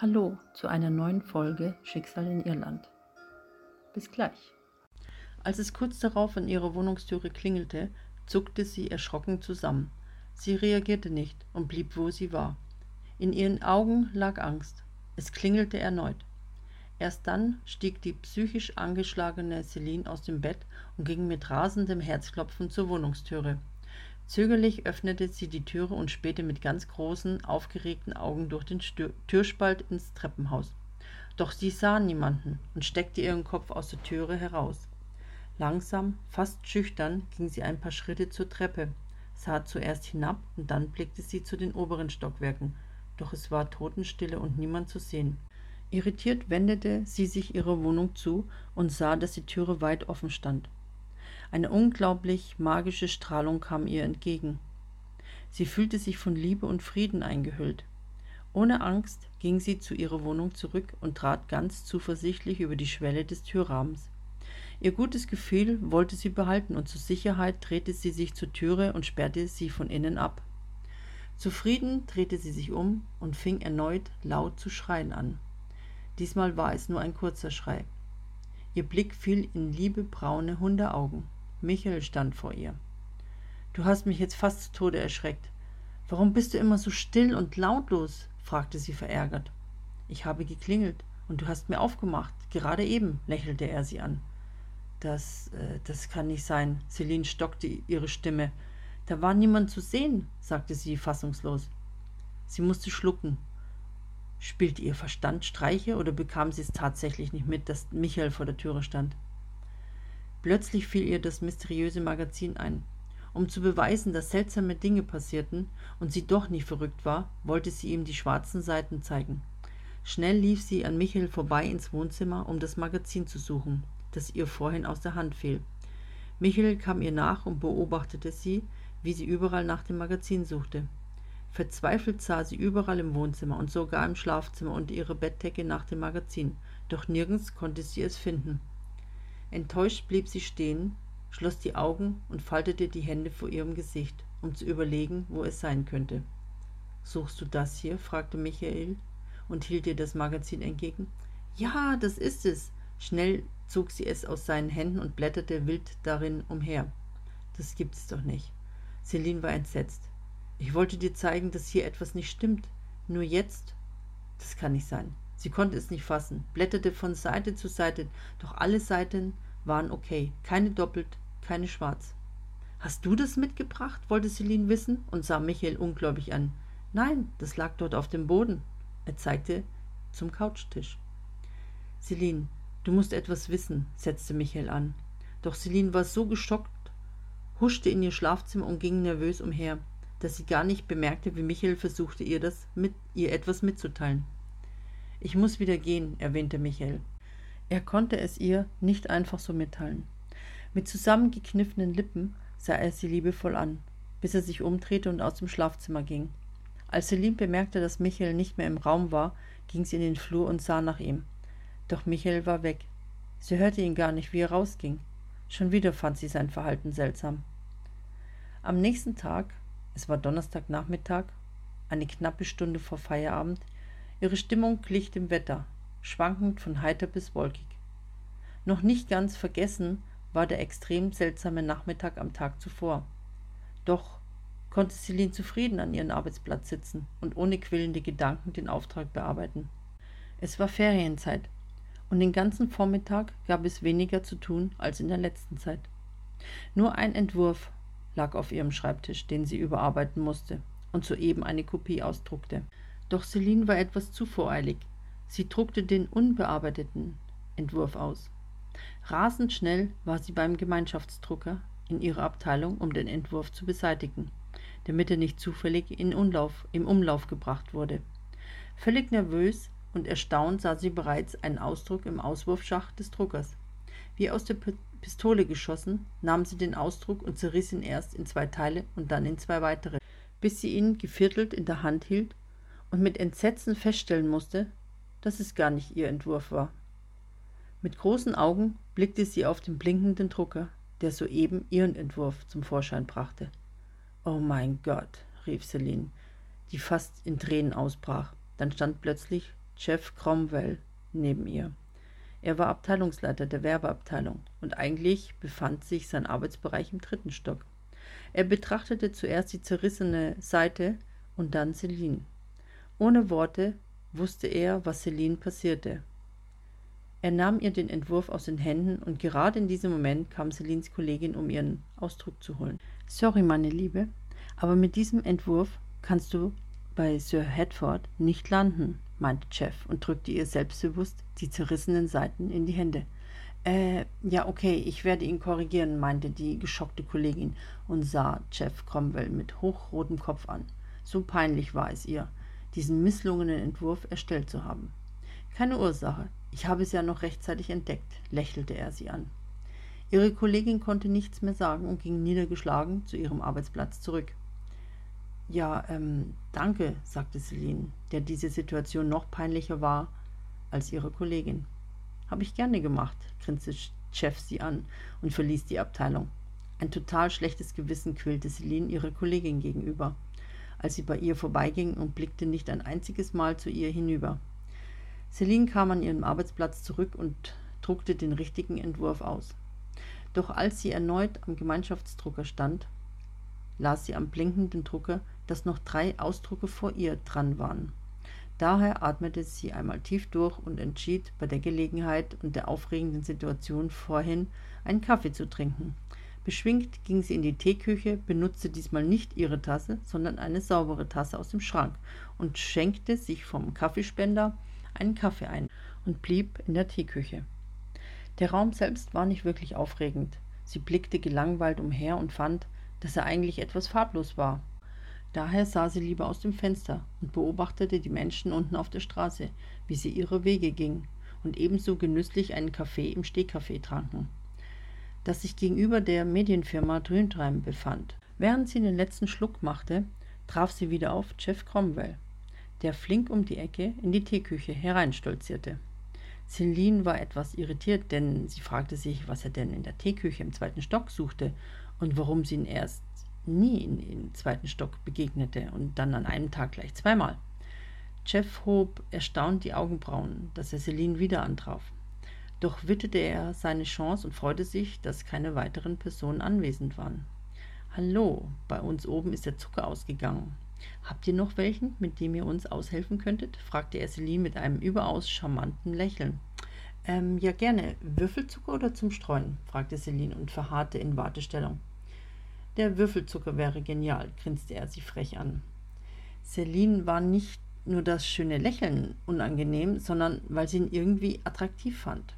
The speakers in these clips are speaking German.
Hallo zu einer neuen Folge Schicksal in Irland. Bis gleich. Als es kurz darauf an ihrer Wohnungstüre klingelte, zuckte sie erschrocken zusammen. Sie reagierte nicht und blieb, wo sie war. In ihren Augen lag Angst. Es klingelte erneut. Erst dann stieg die psychisch angeschlagene Celine aus dem Bett und ging mit rasendem Herzklopfen zur Wohnungstüre. Zögerlich öffnete sie die Türe und spähte mit ganz großen, aufgeregten Augen durch den Stür Türspalt ins Treppenhaus. Doch sie sah niemanden und steckte ihren Kopf aus der Türe heraus. Langsam, fast schüchtern, ging sie ein paar Schritte zur Treppe, sah zuerst hinab und dann blickte sie zu den oberen Stockwerken, doch es war Totenstille und niemand zu sehen. Irritiert wendete sie sich ihrer Wohnung zu und sah, dass die Türe weit offen stand. Eine unglaublich magische Strahlung kam ihr entgegen. Sie fühlte sich von Liebe und Frieden eingehüllt. Ohne Angst ging sie zu ihrer Wohnung zurück und trat ganz zuversichtlich über die Schwelle des Türrahmens. Ihr gutes Gefühl wollte sie behalten und zur Sicherheit drehte sie sich zur Türe und sperrte sie von innen ab. Zufrieden drehte sie sich um und fing erneut laut zu schreien an. Diesmal war es nur ein kurzer Schrei. Ihr Blick fiel in liebe braune Hundeaugen. Michael stand vor ihr. Du hast mich jetzt fast zu Tode erschreckt. Warum bist du immer so still und lautlos? fragte sie verärgert. Ich habe geklingelt und du hast mir aufgemacht, gerade eben, lächelte er sie an. Das, äh, das kann nicht sein. Celine stockte ihre Stimme. Da war niemand zu sehen, sagte sie fassungslos. Sie musste schlucken. Spielte ihr Verstand Streiche oder bekam sie es tatsächlich nicht mit, dass Michael vor der Türe stand? Plötzlich fiel ihr das mysteriöse Magazin ein. Um zu beweisen, dass seltsame Dinge passierten und sie doch nicht verrückt war, wollte sie ihm die schwarzen Seiten zeigen. Schnell lief sie an Michael vorbei ins Wohnzimmer, um das Magazin zu suchen, das ihr vorhin aus der Hand fiel. Michael kam ihr nach und beobachtete sie, wie sie überall nach dem Magazin suchte. Verzweifelt sah sie überall im Wohnzimmer und sogar im Schlafzimmer unter ihrer Bettdecke nach dem Magazin, doch nirgends konnte sie es finden. Enttäuscht blieb sie stehen, schloss die Augen und faltete die Hände vor ihrem Gesicht, um zu überlegen, wo es sein könnte. Suchst du das hier? fragte Michael und hielt ihr das Magazin entgegen. Ja, das ist es. Schnell zog sie es aus seinen Händen und blätterte wild darin umher. Das gibt es doch nicht. Celine war entsetzt. Ich wollte dir zeigen, dass hier etwas nicht stimmt. Nur jetzt? Das kann nicht sein. Sie konnte es nicht fassen, blätterte von Seite zu Seite, doch alle Seiten waren okay, keine doppelt, keine schwarz. Hast du das mitgebracht? wollte Celine wissen und sah Michael ungläubig an. Nein, das lag dort auf dem Boden. Er zeigte zum Couchtisch. Celine, du musst etwas wissen, setzte Michael an. Doch Celine war so geschockt, huschte in ihr Schlafzimmer und ging nervös umher, dass sie gar nicht bemerkte, wie Michael versuchte, ihr das mit ihr etwas mitzuteilen. Ich muss wieder gehen, erwähnte Michael. Er konnte es ihr nicht einfach so mitteilen. Mit zusammengekniffenen Lippen sah er sie liebevoll an, bis er sich umdrehte und aus dem Schlafzimmer ging. Als Celine bemerkte, dass Michael nicht mehr im Raum war, ging sie in den Flur und sah nach ihm. Doch Michael war weg. Sie hörte ihn gar nicht, wie er rausging. Schon wieder fand sie sein Verhalten seltsam. Am nächsten Tag, es war Donnerstagnachmittag, eine knappe Stunde vor Feierabend, Ihre Stimmung glich dem Wetter, schwankend von heiter bis wolkig. Noch nicht ganz vergessen war der extrem seltsame Nachmittag am Tag zuvor. Doch konnte Celine zufrieden an ihrem Arbeitsplatz sitzen und ohne quillende Gedanken den Auftrag bearbeiten. Es war Ferienzeit und den ganzen Vormittag gab es weniger zu tun als in der letzten Zeit. Nur ein Entwurf lag auf ihrem Schreibtisch, den sie überarbeiten musste und soeben eine Kopie ausdruckte. Doch Celine war etwas zu voreilig. Sie druckte den unbearbeiteten Entwurf aus. Rasend schnell war sie beim Gemeinschaftsdrucker in ihrer Abteilung, um den Entwurf zu beseitigen, damit er nicht zufällig in Umlauf, im Umlauf gebracht wurde. Völlig nervös und erstaunt sah sie bereits einen Ausdruck im Auswurfschacht des Druckers. Wie aus der Pistole geschossen, nahm sie den Ausdruck und zerriss ihn erst in zwei Teile und dann in zwei weitere, bis sie ihn geviertelt in der Hand hielt und mit Entsetzen feststellen musste, dass es gar nicht ihr Entwurf war. Mit großen Augen blickte sie auf den blinkenden Drucker, der soeben ihren Entwurf zum Vorschein brachte. Oh mein Gott, rief Celine, die fast in Tränen ausbrach. Dann stand plötzlich Jeff Cromwell neben ihr. Er war Abteilungsleiter der Werbeabteilung und eigentlich befand sich sein Arbeitsbereich im dritten Stock. Er betrachtete zuerst die zerrissene Seite und dann Celine. Ohne Worte wusste er, was Celine passierte. Er nahm ihr den Entwurf aus den Händen und gerade in diesem Moment kam Celines Kollegin, um ihren Ausdruck zu holen. Sorry, meine Liebe, aber mit diesem Entwurf kannst du bei Sir Hedford nicht landen, meinte Jeff und drückte ihr selbstbewusst die zerrissenen Seiten in die Hände. Äh, ja, okay, ich werde ihn korrigieren, meinte die geschockte Kollegin und sah Jeff Cromwell mit hochrotem Kopf an. So peinlich war es ihr, diesen misslungenen Entwurf erstellt zu haben. Keine Ursache, ich habe es ja noch rechtzeitig entdeckt, lächelte er sie an. Ihre Kollegin konnte nichts mehr sagen und ging niedergeschlagen zu ihrem Arbeitsplatz zurück. Ja, ähm, danke, sagte Celine, der diese Situation noch peinlicher war als ihre Kollegin. Habe ich gerne gemacht, grinste Chef sie an und verließ die Abteilung. Ein total schlechtes Gewissen quälte Celine ihrer Kollegin gegenüber, als sie bei ihr vorbeiging und blickte nicht ein einziges Mal zu ihr hinüber. Celine kam an ihren Arbeitsplatz zurück und druckte den richtigen Entwurf aus. Doch als sie erneut am Gemeinschaftsdrucker stand, las sie am blinkenden Drucker dass noch drei Ausdrucke vor ihr dran waren. Daher atmete sie einmal tief durch und entschied, bei der Gelegenheit und der aufregenden Situation vorhin einen Kaffee zu trinken. Beschwingt ging sie in die Teeküche, benutzte diesmal nicht ihre Tasse, sondern eine saubere Tasse aus dem Schrank und schenkte sich vom Kaffeespender einen Kaffee ein und blieb in der Teeküche. Der Raum selbst war nicht wirklich aufregend. Sie blickte gelangweilt umher und fand, dass er eigentlich etwas farblos war. Daher sah sie lieber aus dem Fenster und beobachtete die Menschen unten auf der Straße, wie sie ihre Wege gingen und ebenso genüsslich einen Kaffee im Stehkaffee tranken, das sich gegenüber der Medienfirma Drüntreim befand. Während sie den letzten Schluck machte, traf sie wieder auf Jeff Cromwell, der flink um die Ecke in die Teeküche hereinstolzierte. Celine war etwas irritiert, denn sie fragte sich, was er denn in der Teeküche im zweiten Stock suchte und warum sie ihn erst nie in den zweiten Stock begegnete und dann an einem Tag gleich zweimal. Jeff hob erstaunt die Augenbrauen, dass er Celine wieder antraf. Doch witterte er seine Chance und freute sich, dass keine weiteren Personen anwesend waren. Hallo, bei uns oben ist der Zucker ausgegangen. Habt ihr noch welchen, mit dem ihr uns aushelfen könntet? fragte er Celine mit einem überaus charmanten Lächeln. Ähm, ja, gerne. Würfelzucker oder zum Streuen? fragte Celine und verharrte in Wartestellung. Der Würfelzucker wäre genial, grinste er sie frech an. Celine war nicht nur das schöne Lächeln unangenehm, sondern weil sie ihn irgendwie attraktiv fand.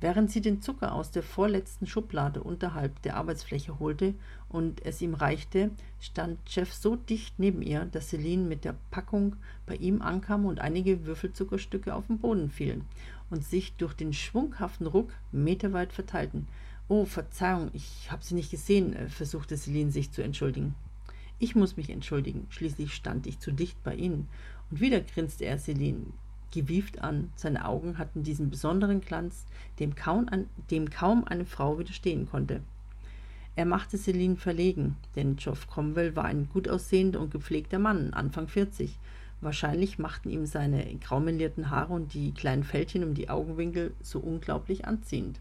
Während sie den Zucker aus der vorletzten Schublade unterhalb der Arbeitsfläche holte und es ihm reichte, stand Jeff so dicht neben ihr, dass Celine mit der Packung bei ihm ankam und einige Würfelzuckerstücke auf den Boden fielen und sich durch den schwunghaften Ruck meterweit verteilten. Oh, Verzeihung, ich habe Sie nicht gesehen, äh, versuchte Celine sich zu entschuldigen. Ich muss mich entschuldigen, schließlich stand ich zu dicht bei Ihnen. Und wieder grinste er Celine gewieft an. Seine Augen hatten diesen besonderen Glanz, dem kaum, ein, dem kaum eine Frau widerstehen konnte. Er machte Celine verlegen, denn Geoff Cromwell war ein gut aussehender und gepflegter Mann, Anfang 40. Wahrscheinlich machten ihm seine graumelierten Haare und die kleinen Fältchen um die Augenwinkel so unglaublich anziehend.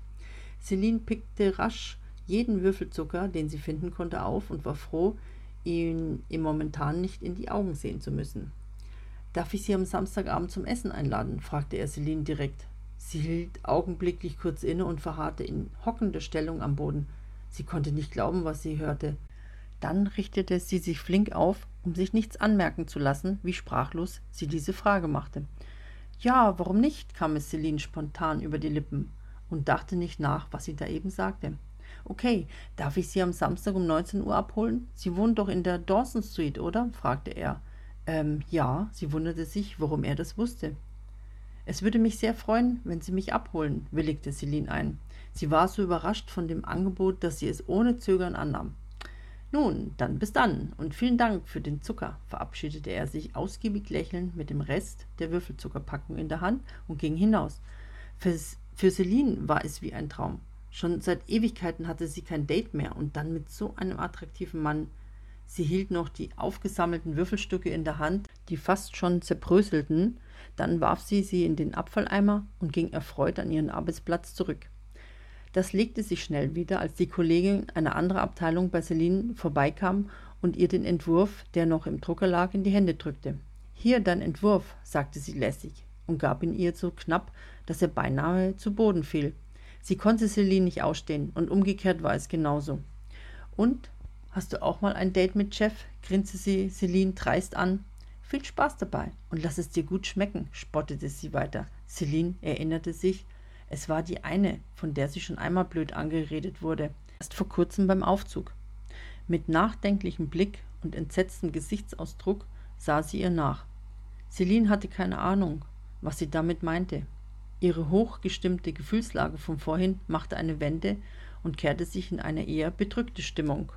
Celine pickte rasch jeden Würfelzucker, den sie finden konnte, auf und war froh, ihn im Momentan nicht in die Augen sehen zu müssen. Darf ich Sie am Samstagabend zum Essen einladen? fragte er Celine direkt. Sie hielt augenblicklich kurz inne und verharrte in hockender Stellung am Boden. Sie konnte nicht glauben, was sie hörte. Dann richtete sie sich flink auf, um sich nichts anmerken zu lassen, wie sprachlos sie diese Frage machte. Ja, warum nicht? kam es Celine spontan über die Lippen und dachte nicht nach, was sie da eben sagte. Okay, darf ich Sie am Samstag um 19 Uhr abholen? Sie wohnen doch in der Dawson Street, oder? fragte er. Ähm, ja, sie wunderte sich, warum er das wusste. Es würde mich sehr freuen, wenn Sie mich abholen, willigte Celine ein. Sie war so überrascht von dem Angebot, dass sie es ohne Zögern annahm. Nun, dann bis dann und vielen Dank für den Zucker, verabschiedete er sich ausgiebig lächelnd mit dem Rest der Würfelzuckerpackung in der Hand und ging hinaus. Fürs für Celine war es wie ein Traum. Schon seit Ewigkeiten hatte sie kein Date mehr und dann mit so einem attraktiven Mann. Sie hielt noch die aufgesammelten Würfelstücke in der Hand, die fast schon zerbröselten, Dann warf sie sie in den Abfalleimer und ging erfreut an ihren Arbeitsplatz zurück. Das legte sich schnell wieder, als die Kollegin einer anderen Abteilung bei Celine vorbeikam und ihr den Entwurf, der noch im Drucker lag, in die Hände drückte. Hier dein Entwurf, sagte sie lässig und gab ihn ihr so knapp, dass er beinahe zu Boden fiel. Sie konnte Celine nicht ausstehen und umgekehrt war es genauso. Und? Hast du auch mal ein Date mit Jeff? grinste sie Celine dreist an. Viel Spaß dabei und lass es dir gut schmecken, spottete sie weiter. Celine erinnerte sich, es war die eine, von der sie schon einmal blöd angeredet wurde, erst vor kurzem beim Aufzug. Mit nachdenklichem Blick und entsetztem Gesichtsausdruck sah sie ihr nach. Celine hatte keine Ahnung, was sie damit meinte. Ihre hochgestimmte Gefühlslage von vorhin machte eine Wende und kehrte sich in eine eher bedrückte Stimmung